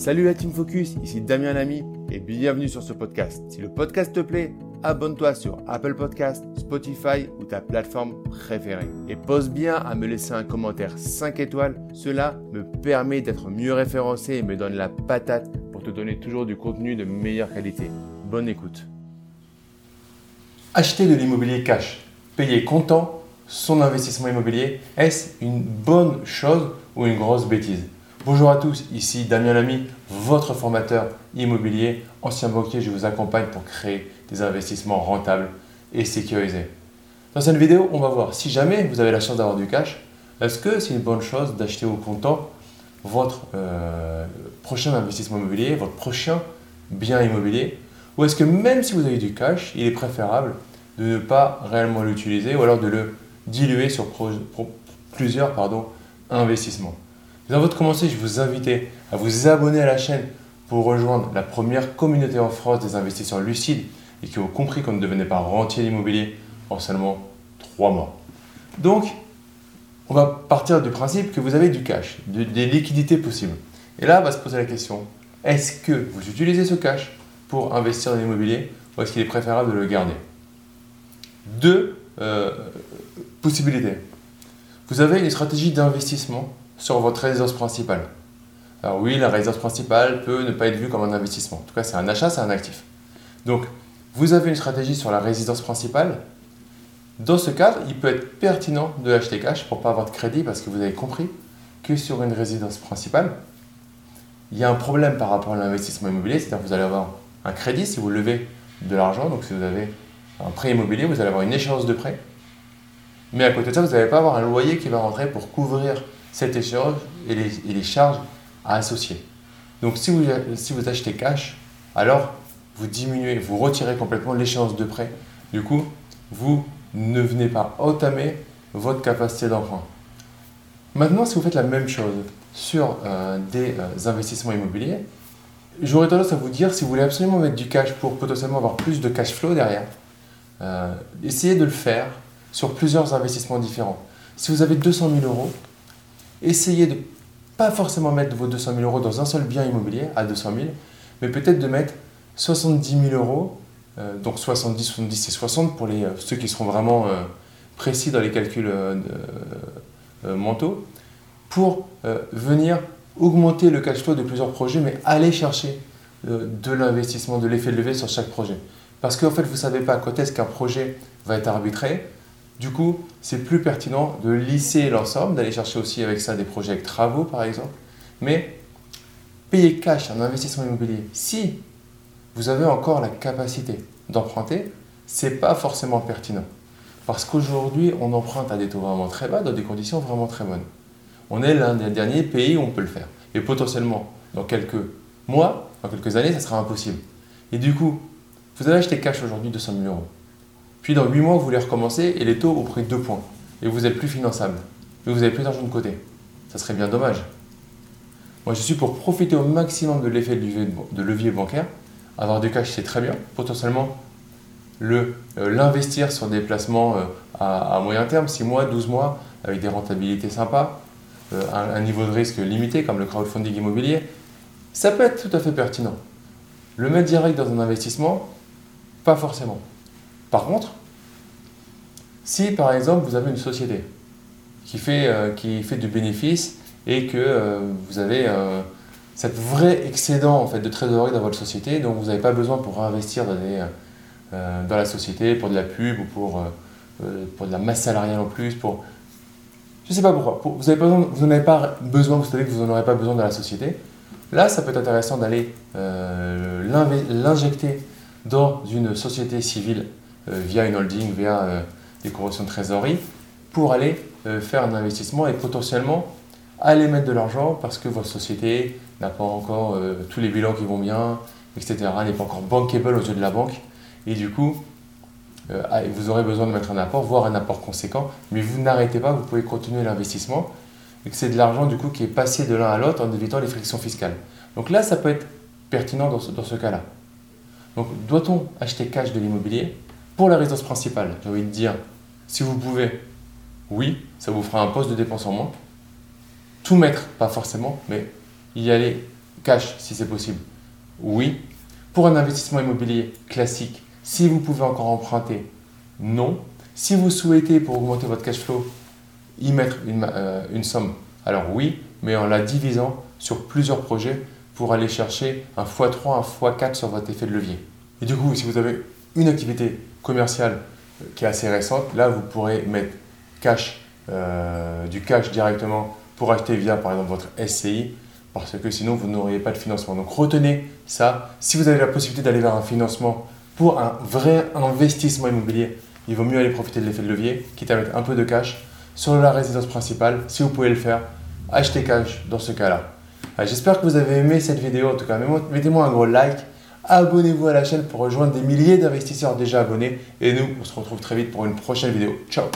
Salut la Team Focus, ici Damien Lamy et bienvenue sur ce podcast. Si le podcast te plaît, abonne-toi sur Apple Podcast, Spotify ou ta plateforme préférée. Et pose bien à me laisser un commentaire 5 étoiles, cela me permet d'être mieux référencé et me donne la patate pour te donner toujours du contenu de meilleure qualité. Bonne écoute. Acheter de l'immobilier cash, payer comptant son investissement immobilier, est-ce une bonne chose ou une grosse bêtise? Bonjour à tous, ici Damien Lamy, votre formateur immobilier, ancien banquier. Je vous accompagne pour créer des investissements rentables et sécurisés. Dans cette vidéo, on va voir si jamais vous avez la chance d'avoir du cash, est-ce que c'est une bonne chose d'acheter au comptant votre euh, prochain investissement immobilier, votre prochain bien immobilier, ou est-ce que même si vous avez du cash, il est préférable de ne pas réellement l'utiliser ou alors de le diluer sur plusieurs investissements? Avant de commencer, je vous invite à vous abonner à la chaîne pour rejoindre la première communauté en France des investisseurs lucides et qui ont compris qu'on ne devenait pas rentier l'immobilier en seulement 3 mois. Donc, on va partir du principe que vous avez du cash, des liquidités possibles. Et là, on va se poser la question, est-ce que vous utilisez ce cash pour investir dans l'immobilier ou est-ce qu'il est préférable de le garder? Deux euh, possibilités. Vous avez une stratégie d'investissement sur votre résidence principale. Alors oui, la résidence principale peut ne pas être vue comme un investissement. En tout cas, c'est un achat, c'est un actif. Donc, vous avez une stratégie sur la résidence principale. Dans ce cadre, il peut être pertinent de l'acheter cash pour ne pas avoir de crédit parce que vous avez compris que sur une résidence principale, il y a un problème par rapport à l'investissement immobilier, c'est-à-dire que vous allez avoir un crédit si vous levez de l'argent, donc si vous avez un prêt immobilier, vous allez avoir une échéance de prêt. Mais à côté de ça, vous n'allez pas avoir un loyer qui va rentrer pour couvrir cette échéance et les, charges à associer. Donc si vous, si vous achetez cash, alors vous diminuez, vous retirez complètement l'échéance de prêt. Du coup, vous ne venez pas entamer votre capacité d'emprunt. Maintenant, si vous faites la même chose sur euh, des euh, investissements immobiliers, j'aurais tendance à vous dire, si vous voulez absolument mettre du cash pour potentiellement avoir plus de cash flow derrière, euh, essayez de le faire sur plusieurs investissements différents. Si vous avez 200 000 euros, essayez de pas forcément mettre vos 200 000 euros dans un seul bien immobilier à 200 000, mais peut-être de mettre 70 000 euros, euh, donc 70, 70 et 60 pour les, euh, ceux qui seront vraiment euh, précis dans les calculs mentaux, pour venir augmenter le cash flow de plusieurs projets, mais aller chercher de l'investissement, de l'effet de levier sur chaque projet. Parce qu'en fait, vous ne savez pas quand est-ce qu'un projet va être arbitré, du coup, c'est plus pertinent de lisser l'ensemble, d'aller chercher aussi avec ça des projets avec travaux par exemple. Mais payer cash un investissement immobilier, si vous avez encore la capacité d'emprunter, c'est pas forcément pertinent. Parce qu'aujourd'hui, on emprunte à des taux vraiment très bas dans des conditions vraiment très bonnes. On est l'un des derniers pays où on peut le faire. Et potentiellement, dans quelques mois, dans quelques années, ça sera impossible. Et du coup, vous allez acheter cash aujourd'hui 200 000 euros. Puis dans 8 mois, vous voulez recommencer et les taux ont pris 2 points. Et vous êtes plus finançable. Et vous avez plus d'argent de côté. Ça serait bien dommage. Moi, je suis pour profiter au maximum de l'effet de levier bancaire. Avoir du cash, c'est très bien. Potentiellement, euh, l'investir sur des placements euh, à, moyen terme, 6 mois, 12 mois, avec des rentabilités sympas, euh, un, un, niveau de risque limité, comme le crowdfunding immobilier, ça peut être tout à fait pertinent. Le mettre direct dans un investissement, pas forcément. Par contre, si par exemple vous avez une société qui fait, euh, qui fait du bénéfice et que euh, vous avez euh, cette vrai excédent en fait, de trésorerie dans votre société, donc vous n'avez pas besoin pour investir dans, dans, la société, pour de la pub ou pour, pour de la masse salariale en plus, pour... Je ne sais pas pourquoi. vous n'en avez pas besoin, vous savez que vous n'en aurez pas besoin dans la société. Là, ça peut être intéressant d'aller l'injecter dans une société civile euh, via une holding, via euh, des corrections de trésorerie, pour aller euh, faire un investissement et potentiellement aller mettre de l'argent parce que votre société n'a pas encore tous les bilans qui vont bien, etc., n'est pas encore bankable aux yeux de la banque. Et du coup, ah, vous aurez besoin de mettre un apport, voire un apport conséquent, mais vous n'arrêtez pas, vous pouvez continuer l'investissement, et que c'est de l'argent du coup qui est passé de l'un à l'autre en évitant les frictions fiscales. Donc là, ça peut être pertinent dans ce, dans ce cas-là. Donc, doit-on acheter cash de l'immobilier? Pour la résidence principale, j'ai envie de dire, si vous pouvez, oui, ça vous fera un poste de dépense en moins. Tout mettre, pas forcément, mais y aller cash si c'est possible Oui. Pour un investissement immobilier classique, si vous pouvez encore emprunter, non. Si vous souhaitez, pour augmenter votre cash flow, y mettre une, euh, une somme, alors oui, mais en la divisant sur plusieurs projets pour aller chercher un x3, un x4 sur votre effet de levier. Et du coup, si vous avez une activité commerciale euh, qui est assez récente, là, vous pourrez mettre cash, euh, du cash directement pour acheter via, par exemple, votre SCI, parce que sinon, vous n'auriez pas de financement. Donc, retenez ça. Si vous avez la possibilité d'aller vers un financement pour un vrai investissement immobilier, il vaut mieux aller profiter de l'effet de levier, quitte à mettre un peu de cash sur la résidence principale. Si vous pouvez le faire, achetez cash dans ce cas-là. J'espère que vous avez aimé cette vidéo. En tout cas, mettez-moi un gros like. Abonnez-vous à la chaîne pour rejoindre des milliers d'investisseurs déjà abonnés. Et nous, on se retrouve très vite pour une prochaine vidéo. Ciao